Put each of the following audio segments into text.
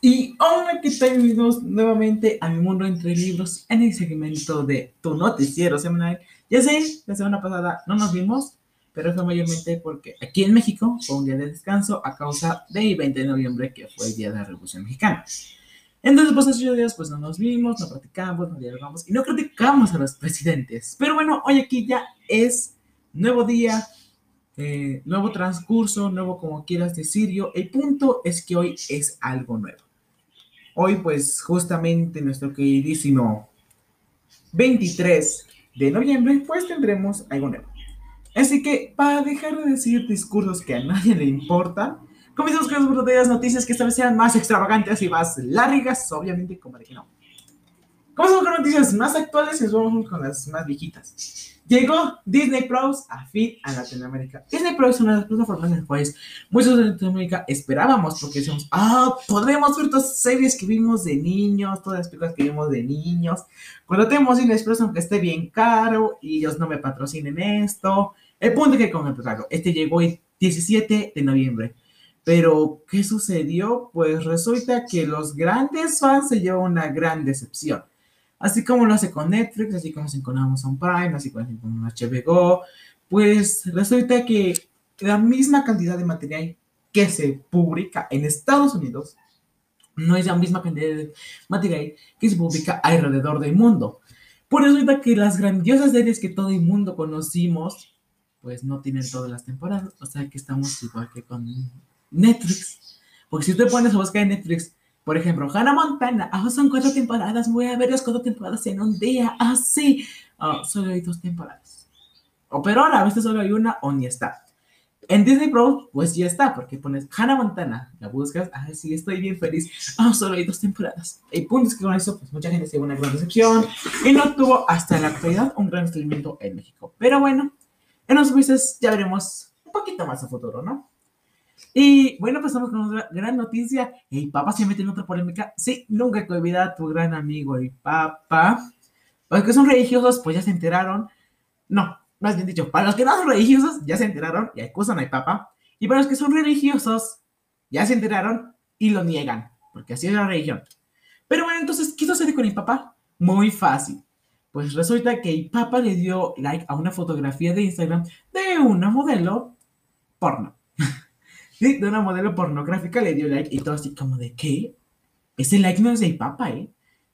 Y hola, ¿qué tal? Bienvenidos nuevamente a mi mundo entre libros en el segmento de tu noticiero semanal. Ya sé, la semana pasada no nos vimos, pero fue mayormente porque aquí en México fue un día de descanso a causa del 20 de noviembre, que fue el día de la Revolución Mexicana. Entonces, pues esos días, pues no nos vimos, no platicamos, no dialogamos y no criticamos a los presidentes. Pero bueno, hoy aquí ya es nuevo día, eh, nuevo transcurso, nuevo como quieras decirlo. El punto es que hoy es algo nuevo. Hoy, pues, justamente nuestro queridísimo 23 de noviembre, pues tendremos algo nuevo. Así que, para dejar de decir discursos que a nadie le importan, comenzamos con las verdaderas noticias que esta vez sean más extravagantes y más largas, obviamente, como de que no. Comenzamos con noticias más actuales y nos vamos con las más viejitas. Llegó Disney Plus a fin a Latinoamérica. Disney Plus es una de las plataformas en las cuales muchos de Latinoamérica esperábamos porque decíamos, ah, podremos ver todas las series que vimos de niños, todas las películas que vimos de niños. Cuando tenemos Disney Plus, aunque esté bien caro y ellos no me patrocinen esto. El punto es que con el este llegó el 17 de noviembre. Pero, ¿qué sucedió? Pues resulta que los grandes fans se llevan una gran decepción. Así como lo hace con Netflix, así como lo hace con Amazon Prime, así como lo hace con HBO, pues resulta que la misma cantidad de material que se publica en Estados Unidos no es la misma cantidad de material que se publica alrededor del mundo. Por eso resulta que las grandiosas series que todo el mundo conocimos, pues no tienen todas las temporadas. O sea que estamos igual que con Netflix. Porque si tú pones a buscar en Netflix por ejemplo, Hannah Montana, ah, son cuatro temporadas, voy a ver las cuatro temporadas en un día, ah, sí, ah, solo hay dos temporadas. O pero ahora, a veces solo hay una o ni está. En Disney Pro, pues ya está, porque pones Hannah Montana, la buscas, ah, sí, estoy bien feliz, ah, solo hay dos temporadas. El punto es que con eso, pues mucha gente se llevó una gran decepción y no tuvo hasta la actualidad un gran estrellato en México. Pero bueno, en unos meses ya veremos un poquito más a futuro, ¿no? Y bueno, pasamos con otra gran noticia. El Papa se mete en otra polémica. Sí, nunca te olvida a tu gran amigo el Papa. Los que son religiosos, pues ya se enteraron. No, más bien dicho, para los que no son religiosos, ya se enteraron y acusan al Papa. Y para los que son religiosos, ya se enteraron y lo niegan, porque así es la religión. Pero bueno, entonces, ¿qué sucede con el Papa? Muy fácil. Pues resulta que el Papa le dio like a una fotografía de Instagram de una modelo porno de una modelo pornográfica le dio like y todo así como de ¿qué? Ese like no es de Papa, ¿eh?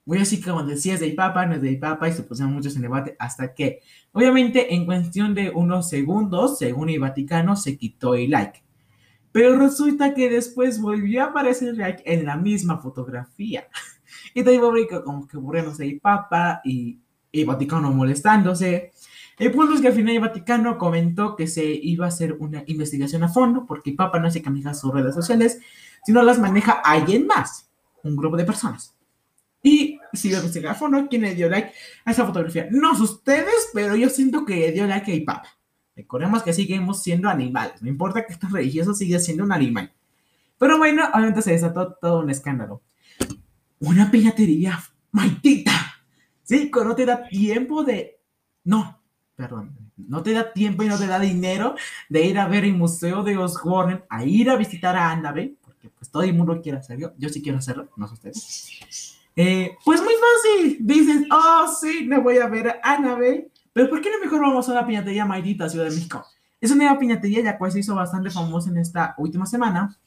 Muy así como decía, es de Papa, no es de Papa, y se pusieron muchos en debate hasta que, obviamente, en cuestión de unos segundos, según el Vaticano, se quitó el like. Pero resulta que después volvió a aparecer el like en la misma fotografía. Y de ahí como que burlándose el Papa y el Vaticano molestándose. El punto es que al final el Vaticano comentó que se iba a hacer una investigación a fondo porque el Papa no se maneja sus redes sociales, sino las maneja alguien más, un grupo de personas. Y si a investigar a fondo quién le dio like a esa fotografía. No ustedes, pero yo siento que le dio like al Papa. Recordemos que seguimos siendo animales, no importa que estos religiosos siga siendo un animal. Pero bueno, obviamente se desató todo un escándalo. Una piratería maldita. Sí, cuando no te da tiempo de... No, perdón, no te da tiempo y no te da dinero de ir a ver el museo de Osborne, a ir a visitar a Annabelle, porque pues todo el mundo quiere hacerlo, yo sí quiero hacerlo, no sé ustedes. Eh, pues muy fácil, dices, oh sí, me voy a ver a Annabelle, pero ¿por qué no mejor vamos a la piñatería maldita Ciudad de México? Es una nueva piñatería ya cual se hizo bastante famosa en esta última semana,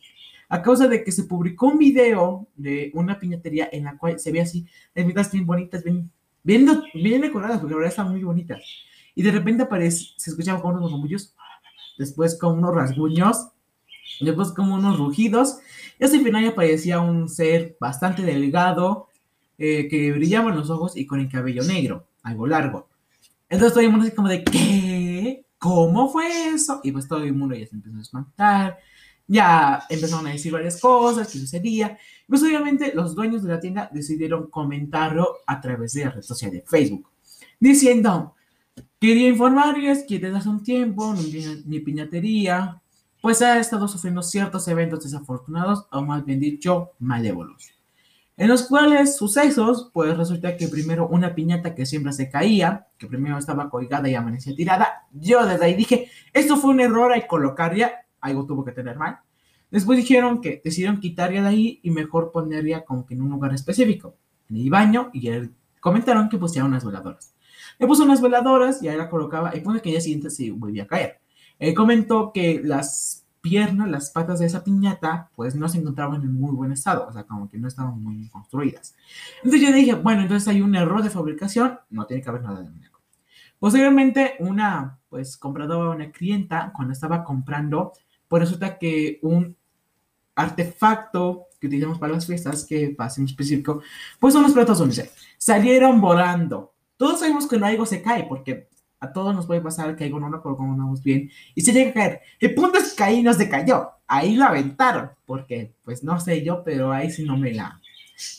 a causa de que se publicó un video de una piñatería en la cual se ve así, las mitades bien bonitas, bien, bien, bien decoradas, porque la verdad están muy bonitas y de repente aparece, se escuchaban como unos murmullos, después como unos rasguños, después como unos rugidos, y al final aparecía un ser bastante delgado, eh, que brillaba en los ojos y con el cabello negro, algo largo. Entonces todo el mundo así como de, ¿qué? ¿Cómo fue eso? Y pues todo el mundo ya se empezó a espantar, ya empezaron a decir varias cosas, qué sucedía. Pues obviamente los dueños de la tienda decidieron comentarlo a través de la red social de Facebook, diciendo, Quería informarles que desde hace un tiempo mi piñatería pues ha estado sufriendo ciertos eventos desafortunados o más bien dicho malévolos. En los cuales sucesos, pues resulta que primero una piñata que siempre se caía, que primero estaba colgada y amanecía tirada, yo desde ahí dije, esto fue un error al colocarla, algo tuvo que tener mal. Después dijeron que decidieron quitarla de ahí y mejor ponerla como que en un lugar específico, en el baño, y comentaron que pusieron unas veladoras. Le puso unas veladoras y ahí la colocaba, y pone que el día siguiente se volvía a caer. Él comentó que las piernas, las patas de esa piñata, pues no se encontraban en muy buen estado, o sea, como que no estaban muy bien construidas. Entonces yo dije, bueno, entonces hay un error de fabricación, no tiene que haber nada de muñeco. Posteriormente, una, pues, compradora, una clienta, cuando estaba comprando, pues resulta que un artefacto que utilizamos para las fiestas, que pasa en específico, pues son los platos dulce. Salieron volando. Todos sabemos que no algo se cae, porque a todos nos puede pasar que algo no lo colocamos bien y se llega a caer. El punto es que ahí no se cayó, ahí lo aventaron, porque pues no sé yo, pero ahí sí no me la...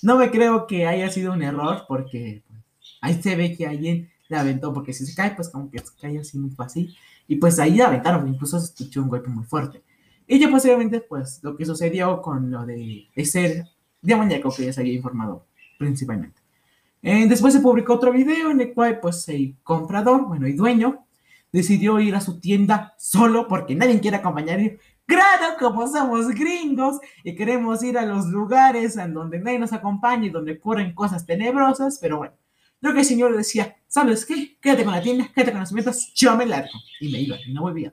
No me creo que haya sido un error, porque pues, ahí se ve que alguien la aventó, porque si se cae, pues como que se cae así muy fácil. Y pues ahí la aventaron, incluso se escuchó un golpe muy fuerte. Y ya posiblemente, pues lo que sucedió con lo de, de ser muñeco que ya se había informado principalmente. Eh, después se publicó otro video en el cual pues el comprador, bueno, el dueño, decidió ir a su tienda solo porque nadie quiere acompañar. Claro, como somos gringos y queremos ir a los lugares en donde nadie nos acompaña y donde ocurren cosas tenebrosas, pero bueno, lo que el señor decía, ¿sabes qué? Quédate con la tienda, quédate con las metas, yo me largo. Y me iba, y no volvía.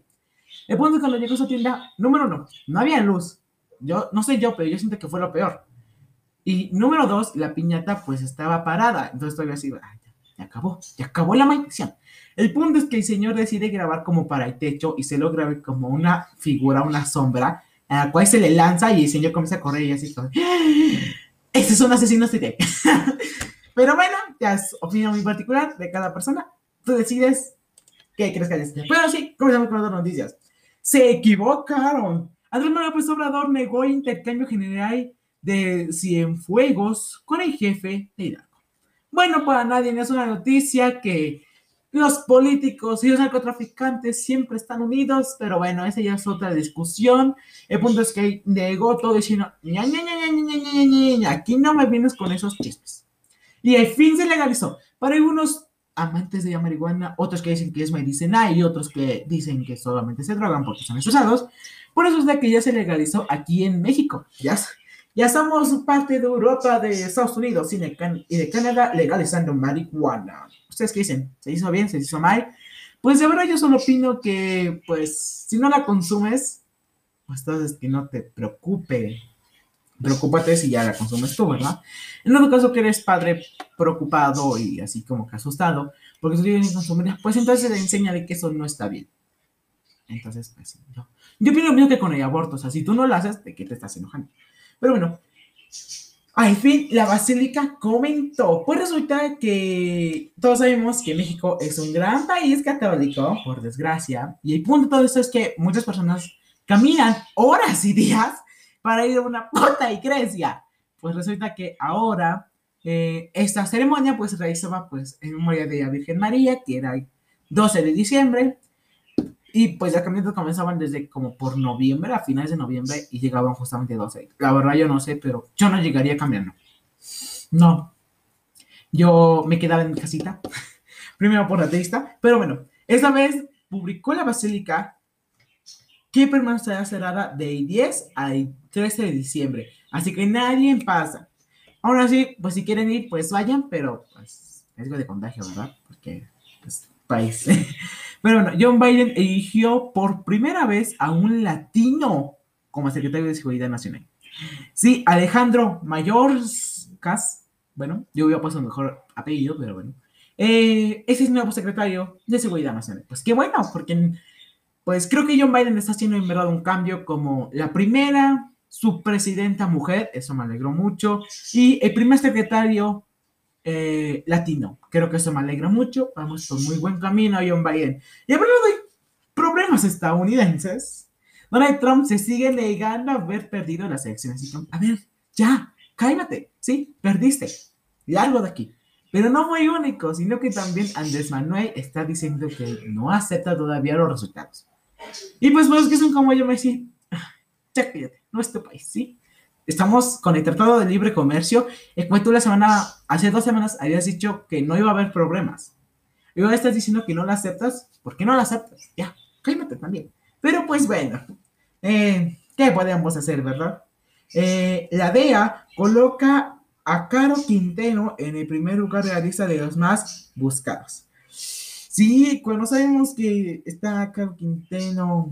El punto es que cuando llegó a su tienda, número uno, no había luz. Yo, no sé yo, pero yo siento que fue lo peor. Y número dos, la piñata pues estaba parada. Entonces todavía así, ya, ya acabó, ya acabó la maldición. El punto es que el señor decide grabar como para el techo y se lo grabe como una figura, una sombra, a la cual se le lanza y el señor comienza a correr y así todo. Ese es un asesino serial. Pero bueno, ya es opinión muy particular de cada persona. Tú decides qué crees que haya sido. Pero sí, comenzamos con otras noticias. Se equivocaron. Andrés Manuel López Obrador negó el intercambio general de Cienfuegos con el jefe de Irak. Bueno, para nadie es una noticia que los políticos y los narcotraficantes siempre están unidos, pero bueno, esa ya es otra discusión. El punto es que negó todo diciendo, aquí no me vienes con esos chismes. Y al fin se legalizó. Para algunos amantes de la marihuana, otros que dicen que es medicina y otros que dicen que solamente se drogan porque son usados. Por eso es de que ya se legalizó aquí en México. Ya ya somos parte de Europa, de Estados Unidos y de, Canadá legalizando marihuana. ¿Ustedes qué dicen? ¿Se hizo bien? ¿Se hizo mal? Pues de verdad yo solo opino que, pues, si no la consumes, pues entonces que no te preocupe. Preocúpate si ya la consumes tú, ¿verdad? En otro caso que eres padre preocupado y así como que asustado, porque si tienes consumir, pues entonces te enseña de que eso no está bien. Entonces, pues, yo, yo opino mismo que con el aborto, o sea, si tú no lo haces, ¿de qué te estás enojando? Pero bueno, al fin la basílica comentó. Pues resulta que todos sabemos que México es un gran país católico, por desgracia. Y el punto de todo esto es que muchas personas caminan horas y días para ir a una puta iglesia. Pues resulta que ahora eh, esta ceremonia pues se realizaba pues en memoria de la Virgen María, que era el 12 de diciembre. Y pues ya caminatas comenzaban desde como por noviembre, a finales de noviembre, y llegaban justamente 12. La verdad yo no sé, pero yo no llegaría caminando. No. Yo me quedaba en mi casita, primero por la trista, pero bueno, esta vez publicó la basílica que permanecerá cerrada del 10 al 13 de diciembre. Así que nadie pasa. Aún así, pues si quieren ir, pues vayan, pero pues riesgo de contagio, ¿verdad? Porque, pues, país. Pero bueno, John Biden eligió por primera vez a un latino como secretario de Seguridad Nacional. Sí, Alejandro Mayorkas, bueno, yo hubiera puesto mejor apellido, pero bueno. Eh, ese es nuevo secretario de Seguridad Nacional. Pues qué bueno, porque pues creo que John Biden está haciendo en verdad un cambio como la primera subpresidenta mujer, eso me alegró mucho, y el primer secretario eh, latino. Creo que eso me alegra mucho. Vamos por muy buen camino, John Biden. Y hablando de problemas estadounidenses, Donald Trump se sigue negando a haber perdido las elecciones. a ver, ya, cállate, sí, perdiste. Y algo de aquí. Pero no fue único, sino que también Andrés Manuel está diciendo que no acepta todavía los resultados. Y pues, pues, que son como yo me decía, ya cállate, no es tu país, ¿sí? Estamos con el Tratado de Libre Comercio, el cual tú la semana, hace dos semanas habías dicho que no iba a haber problemas. Y ahora estás diciendo que no la aceptas, ¿por qué no la aceptas? Ya, cálmate también. Pero pues bueno, eh, ¿qué podemos hacer, verdad? Eh, la DEA coloca a Caro Quintero en el primer lugar de la lista de los más buscados. Sí, cuando sabemos que está Caro Quintero,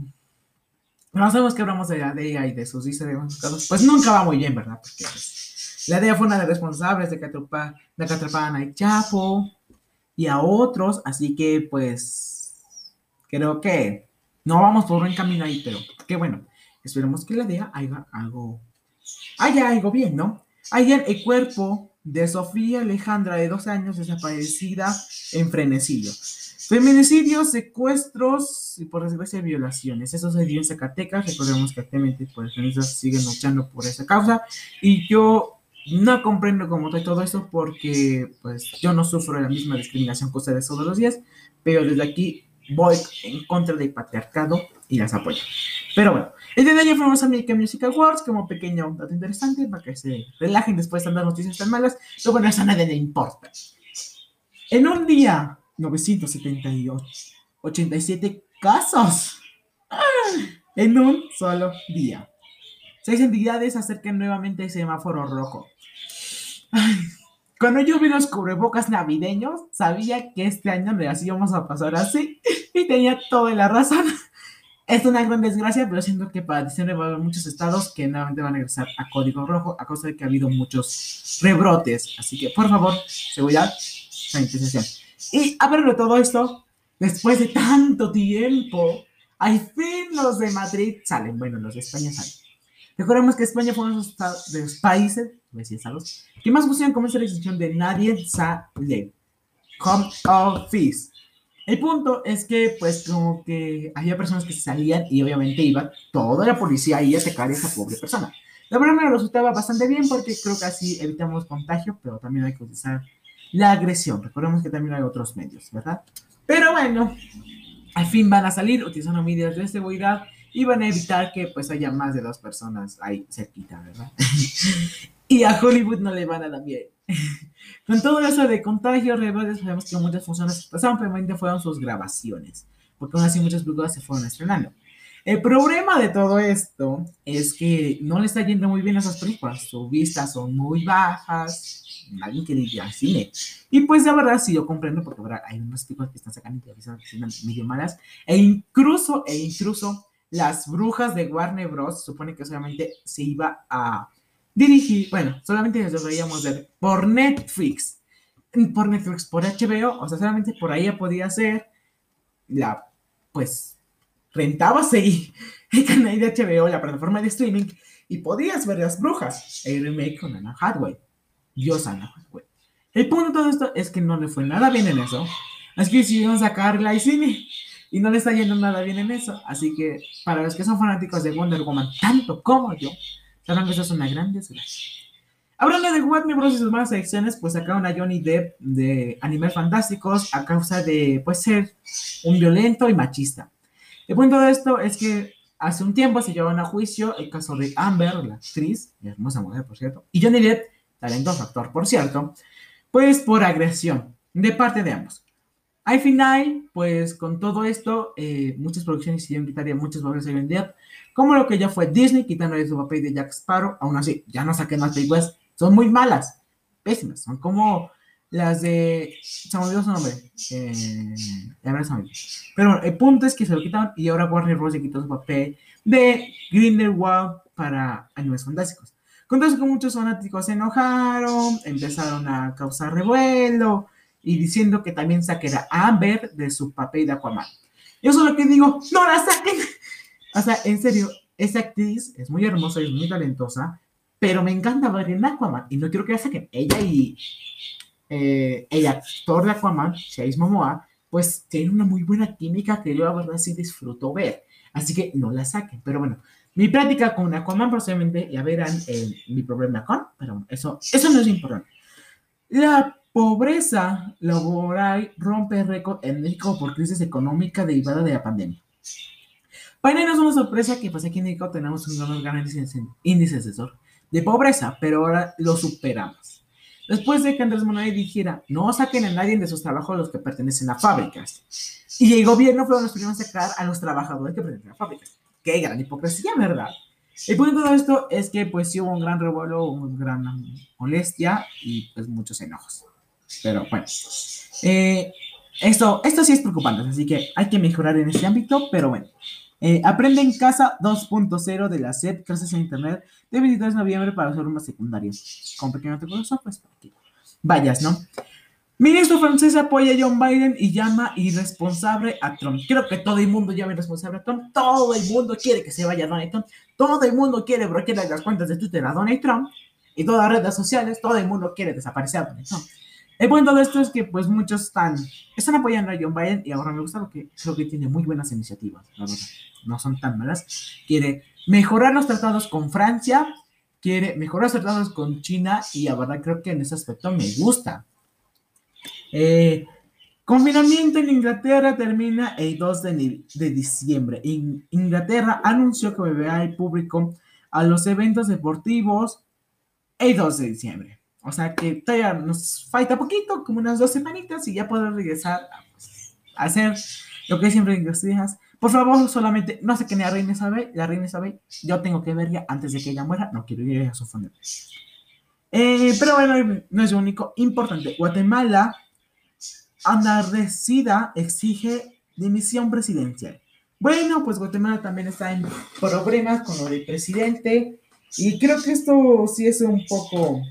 no sabemos que hablamos de la DEA y de sus buscados, pues nunca va muy bien, ¿verdad? Porque pues, la DEA fue una de las responsables de que, atrapa, atraparan a Chapo y a otros, así que pues creo que no vamos por buen camino ahí, pero qué bueno. Esperemos que la DEA haga algo, haya algo bien, ¿no? Ayer el cuerpo de Sofía Alejandra, de dos años, desaparecida en Frenesillo. Feminicidios, secuestros y por desgracia violaciones. Eso se dio en Zacatecas. Recordemos que actualmente pues, feministas siguen luchando por esa causa. Y yo no comprendo cómo está todo eso porque pues yo no sufro la misma discriminación que ustedes todos los días. Pero desde aquí voy en contra del patriarcado y las apoyo. Pero bueno, de ayer fuimos a American Music Awards como pequeño dato interesante para que se relajen después de tantas noticias tan malas. Pero bueno, eso a nadie le importa. En un día, 978, 87 casos. En un solo día. Seis entidades acercan nuevamente el semáforo rojo. Cuando yo vi los cubrebocas navideños, sabía que este año nos íbamos a pasar así y tenía toda la razón. Es una gran desgracia, pero siento que para diciembre va a haber muchos estados que nuevamente van a regresar a código rojo a causa de que ha habido muchos rebrotes. Así que, por favor, seguridad, sanitización. Y a ver de todo esto, después de tanto tiempo, al fin los de Madrid salen. Bueno, los de España salen. Recordemos que España fue uno de los países, estados, que más pusieron como esa decisión de nadie sale. Come office. El punto es que, pues, como que había personas que salían y obviamente iba toda la policía ahí a atacar a esa pobre persona. La verdad me resultaba bastante bien porque creo que así evitamos contagio, pero también hay que utilizar la agresión. Recordemos que también hay otros medios, ¿verdad? Pero bueno, al fin van a salir utilizando medidas de seguridad y van a evitar que pues haya más de dos personas ahí cerquita, ¿verdad? y a Hollywood no le van a dar bien. Con todo eso de contagio, rebeldes, sabemos que muchas funciones pasaron, pero fueron sus grabaciones, porque aún así muchas películas se fueron estrenando. El problema de todo esto es que no le está yendo muy bien a esas películas, sus vistas son muy bajas, nadie quiere ir al cine. Y pues de verdad sí yo comprendo, porque ahora hay unos películas que están sacando y que medio malas, e incluso, e incluso las brujas de Warner Bros. supone que solamente se iba a dirigir, bueno, solamente nos veíamos ver por Netflix, por Netflix, por HBO, o sea, solamente por ahí podía ser la, pues, rentabas ahí el canal de HBO, la plataforma de streaming, y podías ver las brujas, el remake con Anna Hathaway, Dios Anna Hathaway. El punto de todo esto es que no le fue nada bien en eso, así que decidieron sacarla al cine y no le está yendo nada bien en eso. Así que para los que son fanáticos de Wonder Woman, tanto como yo, sabrán que eso es una gran desgracia. Hablando de Warner Bros. y sus malas elecciones, pues sacaron a Johnny Depp de Animales Fantásticos a causa de pues, ser un violento y machista. El punto de esto es que hace un tiempo se llevaron a juicio el caso de Amber, la actriz, hermosa mujer, por cierto, y Johnny Depp, talentoso actor, por cierto, pues por agresión de parte de ambos. Al final, pues con todo esto, eh, muchas producciones hicieron quitar ya muchos papeles de Depp, como lo que ya fue Disney, quitándole su papel de Jack Sparrow. Aún así, ya no saquen más películas, son muy malas, pésimas, son como las de. Se me olvidó su nombre. Eh, Pero bueno, el punto es que se lo quitaron y ahora Warner Bros. le quitó su papel de Grindelwald para Animales Fantásticos. Eso, que muchos fanáticos se enojaron, empezaron a causar revuelo y diciendo que también saquera a Amber de su papel de Aquaman. Yo solo que digo, no la saquen. O sea, en serio, esa actriz es muy hermosa y es muy talentosa, pero me encanta ver en Aquaman y no quiero que la saquen. Ella y eh, el actor de Aquaman, Chase Momoa, pues tiene una muy buena química que yo la verdad sí disfruto ver. Así que no la saquen. Pero bueno, mi práctica con Aquaman posiblemente ya verán mi problema con, pero eso, eso no es importante. La Pobreza laboral rompe récord en México por crisis económica derivada de la pandemia. Para no es una sorpresa que pues aquí en México tenemos un gran índice de pobreza, pero ahora lo superamos. Después de que Andrés Manuel dijera, no saquen a nadie de sus trabajos los que pertenecen a fábricas. Y el gobierno fue los primeros a sacar a los trabajadores que pertenecen a fábricas. Qué gran hipocresía, ¿verdad? El punto de todo esto es que pues sí hubo un gran revuelo, una gran molestia y pues muchos enojos. Pero bueno, eh, esto, esto sí es preocupante, así que hay que mejorar en este ámbito, pero bueno. Eh, Aprende en casa 2.0 de la SEP, clases en internet, de 23 de noviembre para los alumnos secundarios. Con pequeño curso, pues para que vayas, ¿no? Ministro francés apoya a John Biden y llama irresponsable a Trump. Creo que todo el mundo llama irresponsable a Trump. Todo el mundo quiere que se vaya Donald Trump. Todo el mundo quiere bloquear las cuentas de Twitter a Donald Trump. Y todas las redes sociales, todo el mundo quiere desaparecer a Donald Trump. El punto de esto es que pues muchos están, están apoyando a John Biden y ahora me gusta lo que creo que tiene muy buenas iniciativas, la verdad. No son tan malas. Quiere mejorar los tratados con Francia, quiere mejorar los tratados con China y la verdad creo que en ese aspecto me gusta. Eh, confinamiento en Inglaterra termina el 2 de, diciembre. In, Inglaterra anunció que volverá el público a los eventos deportivos el 2 de diciembre. O sea que todavía nos falta poquito, como unas dos semanitas, y ya podremos regresar a, pues, a hacer lo que siempre en los días. Por favor, solamente no sé qué la reina Isabel, la reina Isabel, yo tengo que ver ya antes de que ella muera, no quiero ir a su funeral. Eh, pero bueno, no es lo único importante. Guatemala, Anardecida exige dimisión presidencial. Bueno, pues Guatemala también está en problemas con lo del presidente. Y creo que esto sí es un poco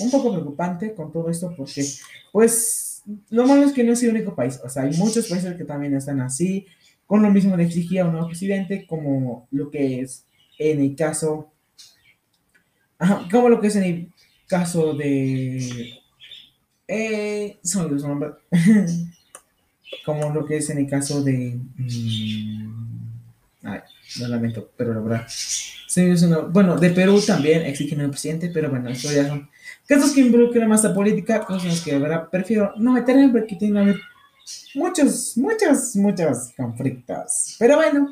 un poco preocupante con todo esto porque, pues, lo malo es que no es el único país. O sea, hay muchos países que también están así, con lo mismo de exigir a un nuevo presidente, como lo que es en el caso, como lo que es en el caso de, son su nombre, como lo que es en el caso de, mm, ay, lo lamento, pero la verdad, bueno, de Perú también exigen un presidente, pero bueno, esto ya son casos que involucran más a política, cosas que, verdad, prefiero no meterme porque tiene que haber muchos, muchos, muchos conflictos. Pero bueno,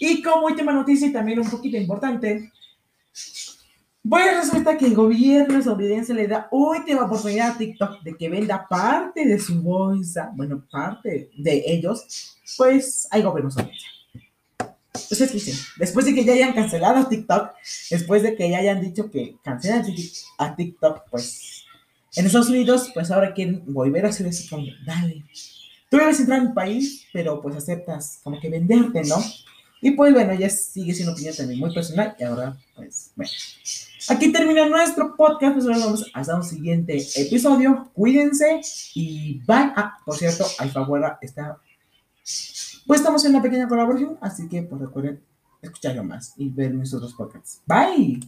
y como última noticia y también un poquito importante, bueno, resulta que el gobierno estadounidense le da última oportunidad a TikTok de que venda parte de su bolsa, bueno, parte de ellos, pues hay gobierno estadounidense. Ustedes dicen, después de que ya hayan cancelado TikTok, después de que ya hayan dicho que cancelan a TikTok, pues en Estados Unidos, pues ahora quieren volver a hacer ese cambio. Dale. Tú debes entrar en un país, pero pues aceptas como que venderte, ¿no? Y pues bueno, ya sigue siendo opinión también muy personal. Y ahora, pues bueno. Aquí termina nuestro podcast. Pues ahora vamos hasta un siguiente episodio. Cuídense y bye. Ah, por cierto, Alfaguara está pues estamos en una pequeña colaboración, así que pues recuerden escucharlo más y ver mis otros podcasts. Bye.